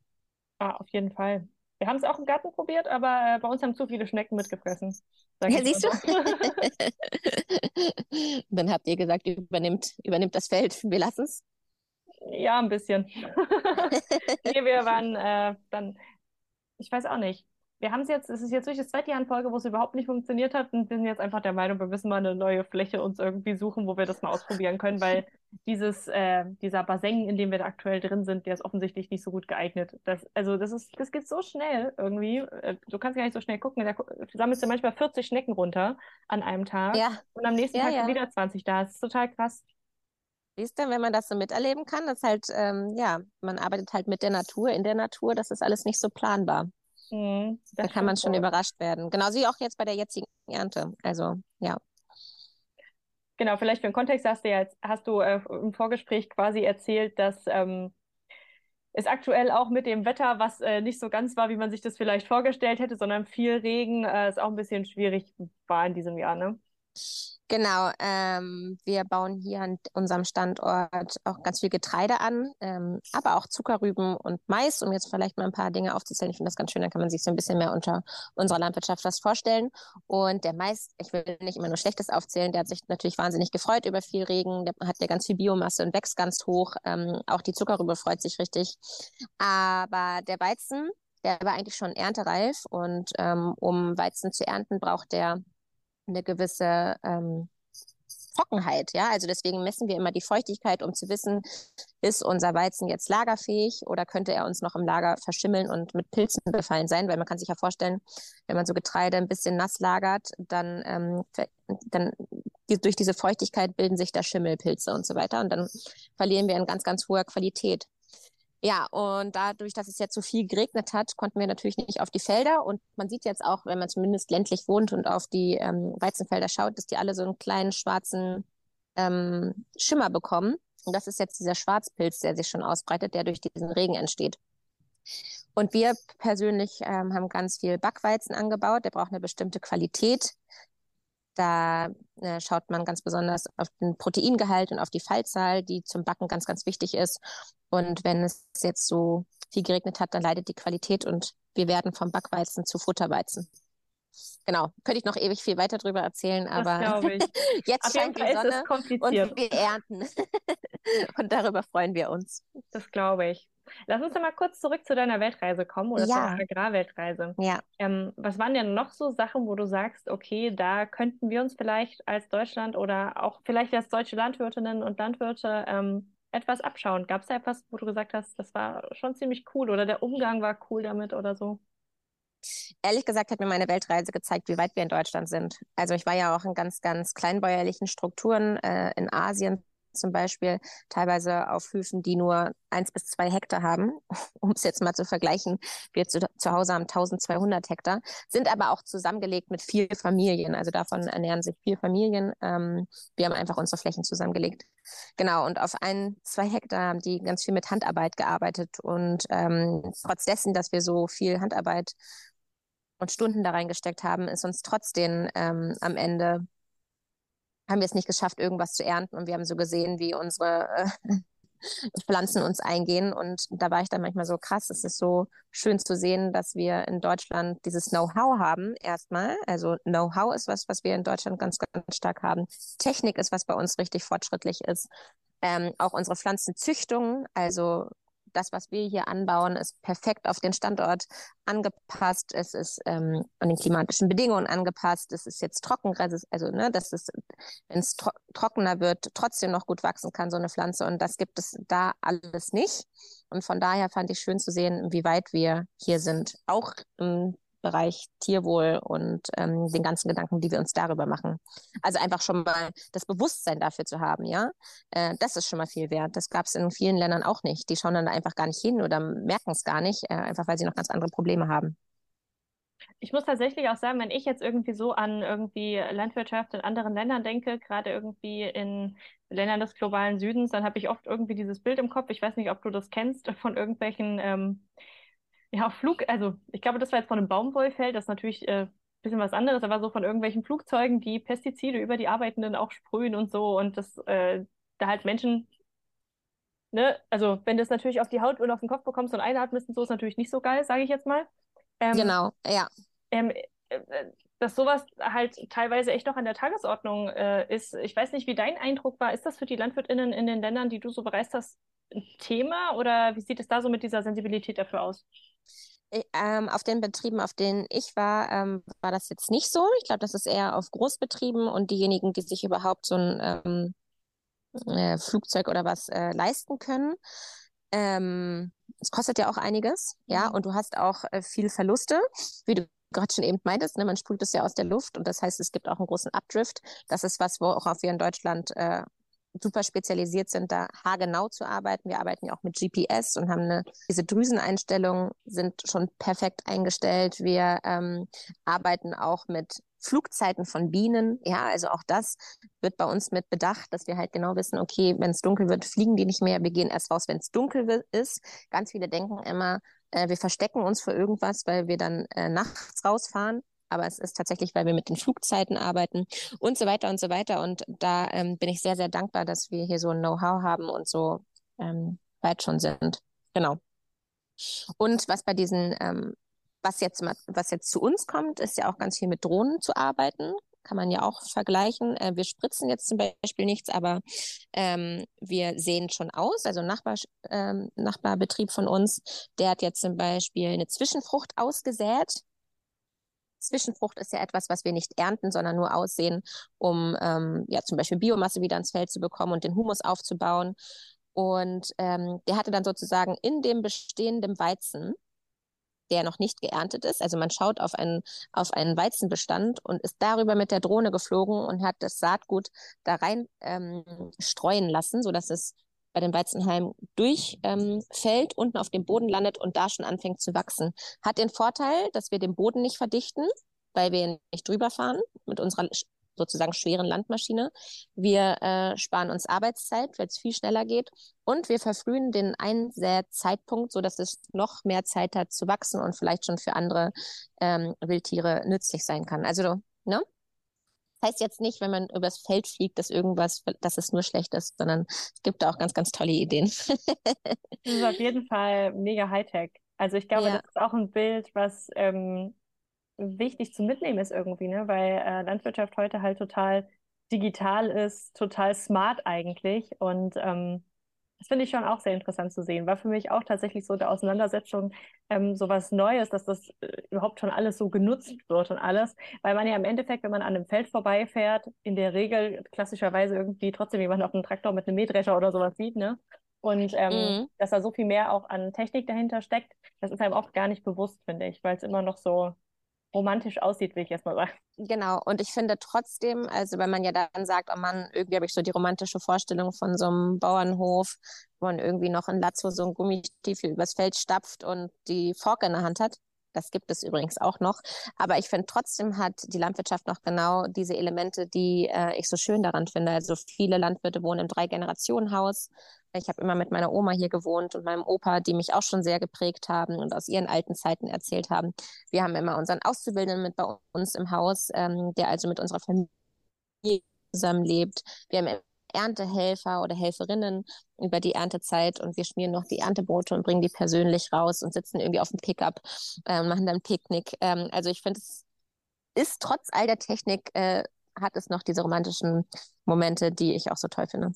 Ah, auf jeden Fall. Wir haben es auch im Garten probiert, aber äh, bei uns haben zu viele Schnecken mitgefressen. Ja, siehst du? Dann habt ihr gesagt, übernimmt, übernimmt das Feld. Wir lassen es. Ja, ein bisschen. nee, wir waren äh, dann, ich weiß auch nicht wir haben es jetzt, es ist jetzt wirklich das zweite Jahr in Folge, wo es überhaupt nicht funktioniert hat und wir sind jetzt einfach der Meinung, wir müssen mal eine neue Fläche uns irgendwie suchen, wo wir das mal ausprobieren können, weil dieses, äh, dieser Bassin, in dem wir da aktuell drin sind, der ist offensichtlich nicht so gut geeignet. Das, also das ist, das geht so schnell irgendwie. Äh, du kannst gar nicht so schnell gucken. Da sammelst du manchmal 40 Schnecken runter an einem Tag ja. und am nächsten ja, Tag ja. wieder 20 da. Das ist total krass. Siehst du, wenn man das so miterleben kann, das halt, ähm, ja, man arbeitet halt mit der Natur, in der Natur, das ist alles nicht so planbar. Mhm, da kann man schon voll. überrascht werden. Genauso wie auch jetzt bei der jetzigen Ernte. Also, ja. Genau, vielleicht für den Kontext hast du ja jetzt, hast du äh, im Vorgespräch quasi erzählt, dass ähm, es aktuell auch mit dem Wetter, was äh, nicht so ganz war, wie man sich das vielleicht vorgestellt hätte, sondern viel Regen, äh, ist auch ein bisschen schwierig war in diesem Jahr, ne? Genau, ähm, wir bauen hier an unserem Standort auch ganz viel Getreide an, ähm, aber auch Zuckerrüben und Mais, um jetzt vielleicht mal ein paar Dinge aufzuzählen. Ich finde das ganz schön, dann kann man sich so ein bisschen mehr unter unserer Landwirtschaft was vorstellen. Und der Mais, ich will nicht immer nur Schlechtes aufzählen, der hat sich natürlich wahnsinnig gefreut über viel Regen, der hat ja ganz viel Biomasse und wächst ganz hoch. Ähm, auch die Zuckerrübe freut sich richtig. Aber der Weizen, der war eigentlich schon erntereif und ähm, um Weizen zu ernten, braucht der eine gewisse ähm, Trockenheit. Ja, also deswegen messen wir immer die Feuchtigkeit, um zu wissen, ist unser Weizen jetzt lagerfähig oder könnte er uns noch im Lager verschimmeln und mit Pilzen befallen sein? Weil man kann sich ja vorstellen, wenn man so Getreide ein bisschen nass lagert, dann, ähm, dann durch diese Feuchtigkeit bilden sich da Schimmelpilze und so weiter und dann verlieren wir in ganz, ganz hoher Qualität. Ja, und dadurch, dass es jetzt so viel geregnet hat, konnten wir natürlich nicht auf die Felder. Und man sieht jetzt auch, wenn man zumindest ländlich wohnt und auf die ähm, Weizenfelder schaut, dass die alle so einen kleinen schwarzen ähm, Schimmer bekommen. Und das ist jetzt dieser Schwarzpilz, der sich schon ausbreitet, der durch diesen Regen entsteht. Und wir persönlich ähm, haben ganz viel Backweizen angebaut. Der braucht eine bestimmte Qualität. Da äh, schaut man ganz besonders auf den Proteingehalt und auf die Fallzahl, die zum Backen ganz, ganz wichtig ist. Und wenn es jetzt so viel geregnet hat, dann leidet die Qualität und wir werden vom Backweizen zu Futterweizen. genau, könnte ich noch ewig viel weiter drüber erzählen, aber jetzt Auf scheint die Sonne und wir ernten. und darüber freuen wir uns. Das glaube ich. Lass uns doch mal kurz zurück zu deiner Weltreise kommen oder ja. zur Agrarweltreise. Ja. Ähm, was waren denn noch so Sachen, wo du sagst, okay, da könnten wir uns vielleicht als Deutschland oder auch vielleicht als deutsche Landwirtinnen und Landwirte ähm, etwas abschauen? Gab es da etwas, wo du gesagt hast, das war schon ziemlich cool oder der Umgang war cool damit oder so? Ehrlich gesagt hat mir meine Weltreise gezeigt, wie weit wir in Deutschland sind. Also ich war ja auch in ganz, ganz kleinbäuerlichen Strukturen äh, in Asien zum Beispiel teilweise auf Höfen, die nur eins bis zwei Hektar haben, um es jetzt mal zu vergleichen. Wir zu, zu Hause haben 1200 Hektar, sind aber auch zusammengelegt mit vier Familien. Also davon ernähren sich vier Familien. Ähm, wir haben einfach unsere Flächen zusammengelegt. Genau, und auf ein, zwei Hektar haben die ganz viel mit Handarbeit gearbeitet. Und ähm, trotz dessen, dass wir so viel Handarbeit und Stunden da reingesteckt haben, ist uns trotzdem ähm, am Ende haben wir es nicht geschafft, irgendwas zu ernten. Und wir haben so gesehen, wie unsere äh, Pflanzen uns eingehen. Und da war ich dann manchmal so krass. Es ist so schön zu sehen, dass wir in Deutschland dieses Know-how haben, erstmal. Also Know-how ist was, was wir in Deutschland ganz, ganz stark haben. Technik ist, was bei uns richtig fortschrittlich ist. Ähm, auch unsere Pflanzenzüchtung, also das, was wir hier anbauen, ist perfekt auf den Standort angepasst. Es ist ähm, an den klimatischen Bedingungen angepasst. Es ist jetzt trockenresistent, also ne, dass es, wenn es tro trockener wird, trotzdem noch gut wachsen kann, so eine Pflanze. Und das gibt es da alles nicht. Und von daher fand ich schön zu sehen, wie weit wir hier sind. Auch im Bereich Tierwohl und ähm, den ganzen Gedanken, die wir uns darüber machen. Also einfach schon mal das Bewusstsein dafür zu haben, ja, äh, das ist schon mal viel wert. Das gab es in vielen Ländern auch nicht. Die schauen dann einfach gar nicht hin oder merken es gar nicht, äh, einfach weil sie noch ganz andere Probleme haben. Ich muss tatsächlich auch sagen, wenn ich jetzt irgendwie so an irgendwie Landwirtschaft in anderen Ländern denke, gerade irgendwie in Ländern des globalen Südens, dann habe ich oft irgendwie dieses Bild im Kopf. Ich weiß nicht, ob du das kennst von irgendwelchen ähm, ja, Flug, also ich glaube, das war jetzt von einem Baumwollfeld, das ist natürlich äh, ein bisschen was anderes, aber so von irgendwelchen Flugzeugen, die Pestizide über die Arbeitenden auch sprühen und so und das, äh, da halt Menschen, ne, also wenn du es natürlich auf die Haut und auf den Kopf bekommst und einatmest und so, ist natürlich nicht so geil, sage ich jetzt mal. Ähm, genau, ja. Ähm, äh, dass sowas halt teilweise echt noch an der Tagesordnung äh, ist. Ich weiß nicht, wie dein Eindruck war. Ist das für die LandwirtInnen in den Ländern, die du so bereist hast, ein Thema oder wie sieht es da so mit dieser Sensibilität dafür aus? Ähm, auf den Betrieben, auf denen ich war, ähm, war das jetzt nicht so. Ich glaube, das ist eher auf Großbetrieben und diejenigen, die sich überhaupt so ein ähm, äh, Flugzeug oder was äh, leisten können. Ähm, es kostet ja auch einiges, ja, mhm. und du hast auch äh, viel Verluste, wie du gerade schon eben meintest, ne, man sprüht es ja aus der Luft und das heißt, es gibt auch einen großen Updrift. Das ist was, worauf wir in Deutschland äh, super spezialisiert sind, da haargenau zu arbeiten. Wir arbeiten ja auch mit GPS und haben eine, diese Drüseneinstellungen sind schon perfekt eingestellt. Wir ähm, arbeiten auch mit Flugzeiten von Bienen. Ja, also auch das wird bei uns mit bedacht, dass wir halt genau wissen, okay, wenn es dunkel wird, fliegen die nicht mehr. Wir gehen erst raus, wenn es dunkel ist. Ganz viele denken immer, äh, wir verstecken uns vor irgendwas, weil wir dann äh, nachts rausfahren aber es ist tatsächlich, weil wir mit den Flugzeiten arbeiten und so weiter und so weiter. Und da ähm, bin ich sehr, sehr dankbar, dass wir hier so ein Know-how haben und so ähm, weit schon sind. Genau. Und was bei diesen, ähm, was jetzt was jetzt zu uns kommt, ist ja auch ganz viel mit Drohnen zu arbeiten. Kann man ja auch vergleichen. Äh, wir spritzen jetzt zum Beispiel nichts, aber ähm, wir sehen schon aus. Also Nachbar, ähm, Nachbarbetrieb von uns, der hat jetzt zum Beispiel eine Zwischenfrucht ausgesät Zwischenfrucht ist ja etwas, was wir nicht ernten, sondern nur aussehen, um ähm, ja zum Beispiel Biomasse wieder ins Feld zu bekommen und den Humus aufzubauen. Und ähm, der hatte dann sozusagen in dem bestehenden Weizen, der noch nicht geerntet ist, also man schaut auf einen, auf einen Weizenbestand und ist darüber mit der Drohne geflogen und hat das Saatgut da rein ähm, streuen lassen, sodass es bei den Weizenhalmen durchfällt, ähm, unten auf dem Boden landet und da schon anfängt zu wachsen. Hat den Vorteil, dass wir den Boden nicht verdichten, weil wir nicht drüber fahren mit unserer sozusagen schweren Landmaschine. Wir äh, sparen uns Arbeitszeit, weil es viel schneller geht. Und wir verfrühen den Einsätzeitpunkt, sodass es noch mehr Zeit hat zu wachsen und vielleicht schon für andere ähm, Wildtiere nützlich sein kann. Also, ne? Das heißt jetzt nicht, wenn man übers Feld fliegt, dass irgendwas, dass es nur schlecht ist, sondern es gibt da auch ganz, ganz tolle Ideen. das ist auf jeden Fall mega Hightech. Also ich glaube, ja. das ist auch ein Bild, was ähm, wichtig zu mitnehmen ist irgendwie, ne? weil äh, Landwirtschaft heute halt total digital ist, total smart eigentlich. Und ähm, das finde ich schon auch sehr interessant zu sehen. War für mich auch tatsächlich so der Auseinandersetzung ähm, so was Neues, dass das äh, überhaupt schon alles so genutzt wird und alles. Weil man ja im Endeffekt, wenn man an einem Feld vorbeifährt, in der Regel klassischerweise irgendwie trotzdem jemand auf einem Traktor mit einem Mähdrescher oder sowas sieht, ne? Und ähm, mhm. dass da so viel mehr auch an Technik dahinter steckt, das ist einem auch gar nicht bewusst, finde ich, weil es immer noch so romantisch aussieht, will ich jetzt mal sagen. Genau, und ich finde trotzdem, also wenn man ja dann sagt, oh Mann, irgendwie habe ich so die romantische Vorstellung von so einem Bauernhof, wo man irgendwie noch in Latzo so ein Gummistiefel übers Feld stapft und die Fork in der Hand hat. Das gibt es übrigens auch noch. Aber ich finde trotzdem hat die Landwirtschaft noch genau diese Elemente, die äh, ich so schön daran finde. Also viele Landwirte wohnen im Drei-Generationen-Haus. Ich habe immer mit meiner Oma hier gewohnt und meinem Opa, die mich auch schon sehr geprägt haben und aus ihren alten Zeiten erzählt haben. Wir haben immer unseren Auszubildenden mit bei uns im Haus, ähm, der also mit unserer Familie zusammenlebt. Wir haben Erntehelfer oder Helferinnen über die Erntezeit und wir schmieren noch die Erntebrote und bringen die persönlich raus und sitzen irgendwie auf dem Pickup äh, und machen dann Picknick. Ähm, also ich finde, es ist trotz all der Technik, äh, hat es noch diese romantischen Momente, die ich auch so toll finde.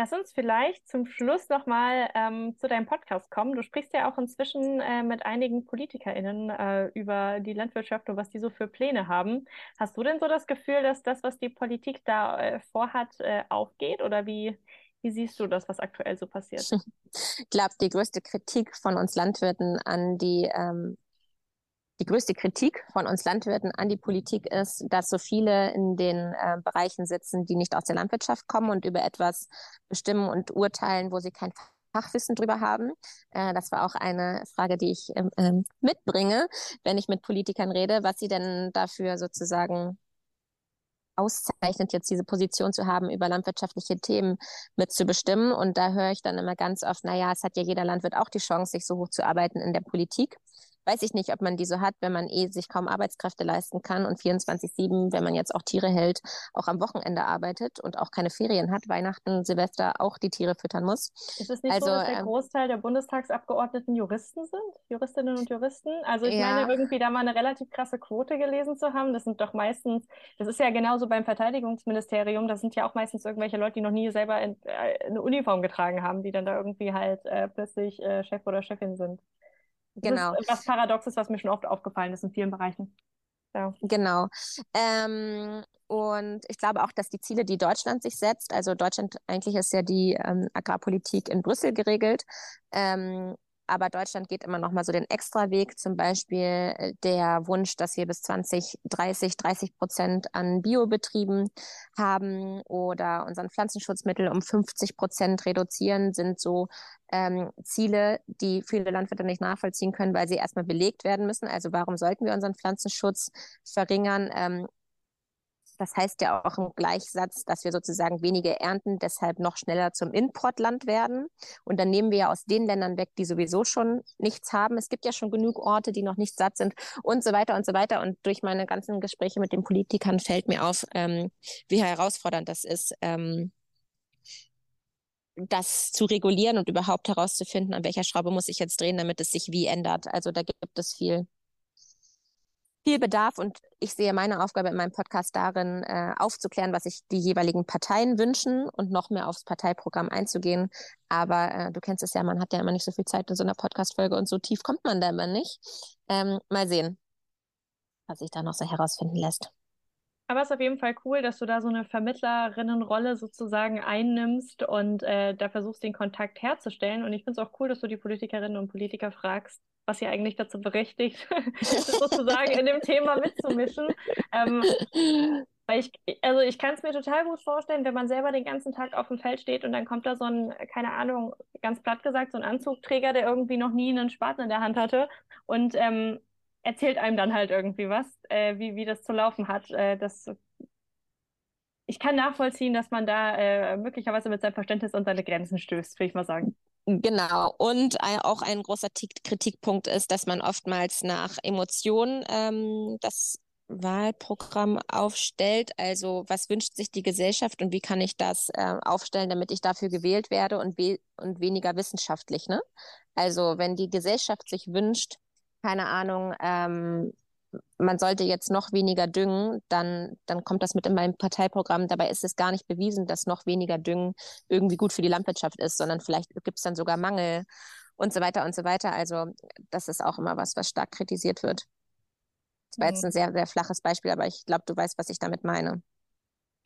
Lass uns vielleicht zum Schluss nochmal ähm, zu deinem Podcast kommen. Du sprichst ja auch inzwischen äh, mit einigen PolitikerInnen äh, über die Landwirtschaft und was die so für Pläne haben. Hast du denn so das Gefühl, dass das, was die Politik da äh, vorhat, äh, aufgeht? Oder wie, wie siehst du das, was aktuell so passiert? Ich glaube, die größte Kritik von uns Landwirten an die ähm, die größte Kritik von uns Landwirten an die Politik ist, dass so viele in den äh, Bereichen sitzen, die nicht aus der Landwirtschaft kommen und über etwas bestimmen und urteilen, wo sie kein Fachwissen drüber haben. Äh, das war auch eine Frage, die ich ähm, ähm mitbringe, wenn ich mit Politikern rede, was sie denn dafür sozusagen auszeichnet, jetzt diese Position zu haben, über landwirtschaftliche Themen mitzubestimmen. Und da höre ich dann immer ganz oft, na ja, es hat ja jeder Landwirt auch die Chance, sich so hoch zu arbeiten in der Politik weiß ich nicht, ob man die so hat, wenn man eh sich kaum Arbeitskräfte leisten kann und 24-7, wenn man jetzt auch Tiere hält, auch am Wochenende arbeitet und auch keine Ferien hat, Weihnachten, Silvester auch die Tiere füttern muss. Ist es nicht also, so, dass der ähm, Großteil der Bundestagsabgeordneten Juristen sind? Juristinnen und Juristen? Also ich ja. meine, irgendwie da mal eine relativ krasse Quote gelesen zu haben. Das sind doch meistens, das ist ja genauso beim Verteidigungsministerium, das sind ja auch meistens irgendwelche Leute, die noch nie selber in, äh, eine Uniform getragen haben, die dann da irgendwie halt äh, plötzlich äh, Chef oder Chefin sind. Genau. Das ist was Paradoxes, was mir schon oft aufgefallen ist in vielen Bereichen. Ja. Genau. Ähm, und ich glaube auch, dass die Ziele, die Deutschland sich setzt, also Deutschland eigentlich ist ja die ähm, Agrarpolitik in Brüssel geregelt, ähm, aber Deutschland geht immer noch mal so den Extraweg, zum Beispiel äh, der Wunsch, dass wir bis 2030 30 Prozent an Biobetrieben haben oder unseren Pflanzenschutzmittel um 50 Prozent reduzieren, sind so ähm, Ziele, die viele Landwirte nicht nachvollziehen können, weil sie erstmal belegt werden müssen. Also warum sollten wir unseren Pflanzenschutz verringern? Ähm, das heißt ja auch im Gleichsatz, dass wir sozusagen weniger ernten, deshalb noch schneller zum Importland werden. Und dann nehmen wir ja aus den Ländern weg, die sowieso schon nichts haben. Es gibt ja schon genug Orte, die noch nicht satt sind und so weiter und so weiter. Und durch meine ganzen Gespräche mit den Politikern fällt mir auf, ähm, wie herausfordernd das ist, ähm, das zu regulieren und überhaupt herauszufinden, an welcher Schraube muss ich jetzt drehen, damit es sich wie ändert. Also da gibt es viel viel Bedarf und ich sehe meine Aufgabe in meinem Podcast darin, äh, aufzuklären, was sich die jeweiligen Parteien wünschen und noch mehr aufs Parteiprogramm einzugehen. Aber äh, du kennst es ja, man hat ja immer nicht so viel Zeit in so einer Podcast-Folge und so tief kommt man da immer nicht. Ähm, mal sehen, was sich da noch so herausfinden lässt. Aber es ist auf jeden Fall cool, dass du da so eine Vermittlerinnenrolle sozusagen einnimmst und äh, da versuchst, den Kontakt herzustellen. Und ich finde es auch cool, dass du die Politikerinnen und Politiker fragst, was sie eigentlich dazu berechtigt, sozusagen in dem Thema mitzumischen. Ähm, weil ich, also ich kann es mir total gut vorstellen, wenn man selber den ganzen Tag auf dem Feld steht und dann kommt da so ein, keine Ahnung, ganz platt gesagt, so ein Anzugträger, der irgendwie noch nie einen Spaten in der Hand hatte und ähm, erzählt einem dann halt irgendwie was, äh, wie, wie das zu laufen hat. Äh, das, ich kann nachvollziehen, dass man da äh, möglicherweise mit seinem Verständnis an seine Grenzen stößt, würde ich mal sagen. Genau. Und auch ein großer Kritikpunkt ist, dass man oftmals nach Emotionen ähm, das Wahlprogramm aufstellt. Also was wünscht sich die Gesellschaft und wie kann ich das äh, aufstellen, damit ich dafür gewählt werde und, und weniger wissenschaftlich. Ne? Also wenn die Gesellschaft sich wünscht, keine Ahnung, ähm, man sollte jetzt noch weniger düngen, dann, dann kommt das mit in meinem Parteiprogramm. Dabei ist es gar nicht bewiesen, dass noch weniger Düngen irgendwie gut für die Landwirtschaft ist, sondern vielleicht gibt es dann sogar Mangel und so weiter und so weiter. Also das ist auch immer was, was stark kritisiert wird. Das war jetzt mhm. ein sehr, sehr flaches Beispiel, aber ich glaube, du weißt, was ich damit meine.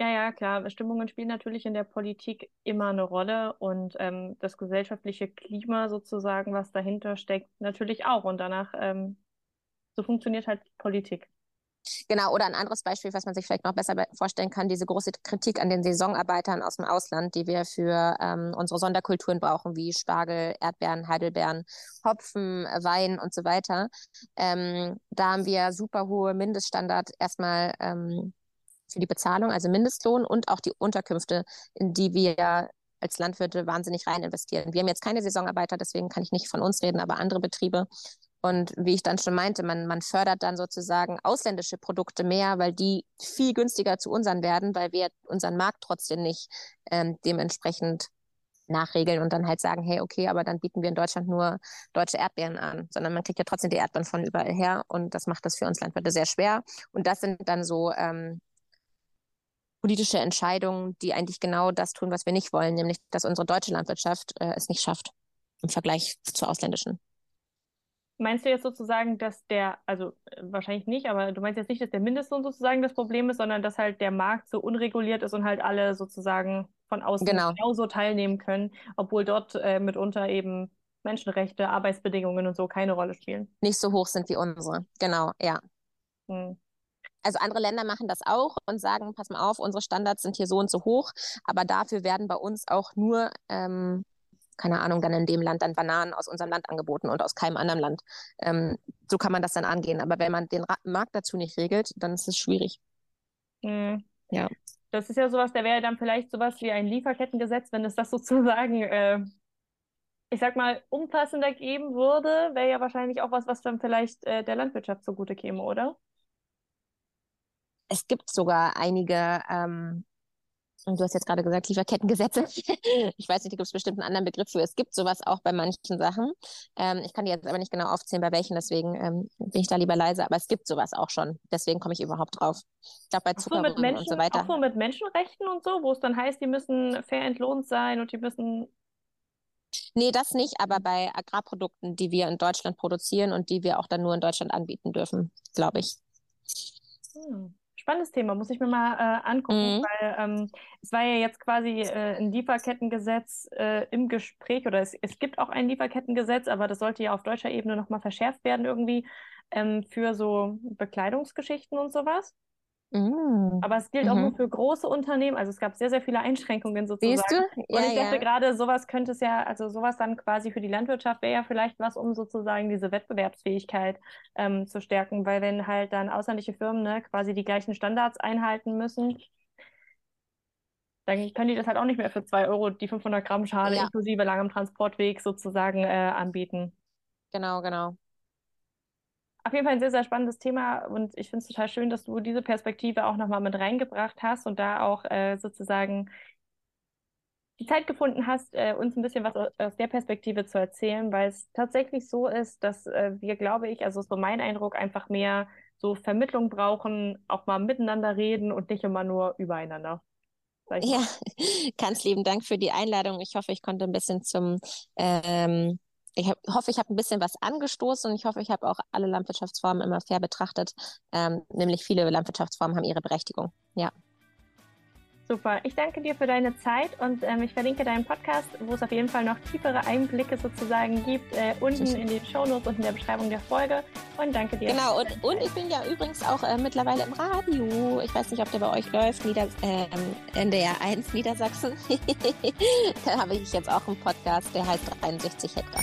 Ja, ja, klar. Stimmungen spielen natürlich in der Politik immer eine Rolle und ähm, das gesellschaftliche Klima sozusagen, was dahinter steckt, natürlich auch. Und danach, ähm, so funktioniert halt Politik. Genau, oder ein anderes Beispiel, was man sich vielleicht noch besser vorstellen kann, diese große Kritik an den Saisonarbeitern aus dem Ausland, die wir für ähm, unsere Sonderkulturen brauchen, wie Spargel, Erdbeeren, Heidelbeeren, Hopfen, Wein und so weiter. Ähm, da haben wir super hohe Mindeststandard erstmal ähm, für die Bezahlung, also Mindestlohn und auch die Unterkünfte, in die wir als Landwirte wahnsinnig rein investieren. Wir haben jetzt keine Saisonarbeiter, deswegen kann ich nicht von uns reden, aber andere Betriebe. Und wie ich dann schon meinte, man, man fördert dann sozusagen ausländische Produkte mehr, weil die viel günstiger zu unseren werden, weil wir unseren Markt trotzdem nicht ähm, dementsprechend nachregeln und dann halt sagen, hey, okay, aber dann bieten wir in Deutschland nur deutsche Erdbeeren an, sondern man kriegt ja trotzdem die Erdbeeren von überall her und das macht das für uns Landwirte sehr schwer. Und das sind dann so ähm, politische Entscheidungen, die eigentlich genau das tun, was wir nicht wollen, nämlich dass unsere deutsche Landwirtschaft äh, es nicht schafft im Vergleich zur ausländischen. Meinst du jetzt sozusagen, dass der, also äh, wahrscheinlich nicht, aber du meinst jetzt nicht, dass der Mindestlohn sozusagen das Problem ist, sondern dass halt der Markt so unreguliert ist und halt alle sozusagen von außen genau. genauso teilnehmen können, obwohl dort äh, mitunter eben Menschenrechte, Arbeitsbedingungen und so keine Rolle spielen. Nicht so hoch sind wie unsere, genau, ja. Hm also andere Länder machen das auch und sagen, pass mal auf, unsere Standards sind hier so und so hoch, aber dafür werden bei uns auch nur, ähm, keine Ahnung, dann in dem Land dann Bananen aus unserem Land angeboten und aus keinem anderen Land. Ähm, so kann man das dann angehen. Aber wenn man den Ra Markt dazu nicht regelt, dann ist es schwierig. Mhm. Ja. Das ist ja sowas, der wäre dann vielleicht sowas wie ein Lieferkettengesetz, wenn es das sozusagen, äh, ich sag mal, umfassender geben würde, wäre ja wahrscheinlich auch was, was dann vielleicht äh, der Landwirtschaft zugute käme, oder? es gibt sogar einige, ähm, und du hast jetzt gerade gesagt, Lieferkettengesetze. ich weiß nicht, da gibt es bestimmt einen anderen Begriff für. Es gibt sowas auch bei manchen Sachen. Ähm, ich kann dir jetzt aber nicht genau aufzählen, bei welchen, deswegen ähm, bin ich da lieber leise. Aber es gibt sowas auch schon. Deswegen komme ich überhaupt drauf. Ich glaube, bei Zuckerrüben so und so weiter. Auch so mit Menschenrechten und so, wo es dann heißt, die müssen fair entlohnt sein und die müssen Nee, das nicht, aber bei Agrarprodukten, die wir in Deutschland produzieren und die wir auch dann nur in Deutschland anbieten dürfen, glaube ich. Hm spannendes Thema, muss ich mir mal äh, angucken, mhm. weil ähm, es war ja jetzt quasi äh, ein Lieferkettengesetz äh, im Gespräch oder es, es gibt auch ein Lieferkettengesetz, aber das sollte ja auf deutscher Ebene nochmal verschärft werden irgendwie ähm, für so Bekleidungsgeschichten und sowas. Mm. Aber es gilt mhm. auch nur für große Unternehmen. Also es gab sehr, sehr viele Einschränkungen sozusagen. Siehst du? Ja, und ich dachte ja. gerade, sowas könnte es ja, also sowas dann quasi für die Landwirtschaft wäre ja vielleicht was, um sozusagen diese Wettbewerbsfähigkeit ähm, zu stärken. Weil wenn halt dann ausländische Firmen ne, quasi die gleichen Standards einhalten müssen, dann können die das halt auch nicht mehr für zwei Euro die 500 Gramm Schale ja. inklusive langem Transportweg sozusagen äh, anbieten. Genau, genau auf jeden Fall ein sehr, sehr spannendes Thema und ich finde es total schön, dass du diese Perspektive auch nochmal mit reingebracht hast und da auch äh, sozusagen die Zeit gefunden hast, äh, uns ein bisschen was aus der Perspektive zu erzählen, weil es tatsächlich so ist, dass äh, wir, glaube ich, also so mein Eindruck, einfach mehr so Vermittlung brauchen, auch mal miteinander reden und nicht immer nur übereinander. Ja, ganz lieben Dank für die Einladung. Ich hoffe, ich konnte ein bisschen zum ähm, ich hoffe, ich habe ein bisschen was angestoßen und ich hoffe, ich habe auch alle Landwirtschaftsformen immer fair betrachtet. Ähm, nämlich viele Landwirtschaftsformen haben ihre Berechtigung. Ja. Super. Ich danke dir für deine Zeit und ähm, ich verlinke deinen Podcast, wo es auf jeden Fall noch tiefere Einblicke sozusagen gibt, äh, unten in den Shownotes und in der Beschreibung der Folge. Und danke dir. Genau, und, und ich bin ja übrigens auch äh, mittlerweile im Radio. Ich weiß nicht, ob der bei euch läuft, Nieder ähm, NDR 1 Niedersachsen. da habe ich jetzt auch einen Podcast, der heißt 63 Hektar.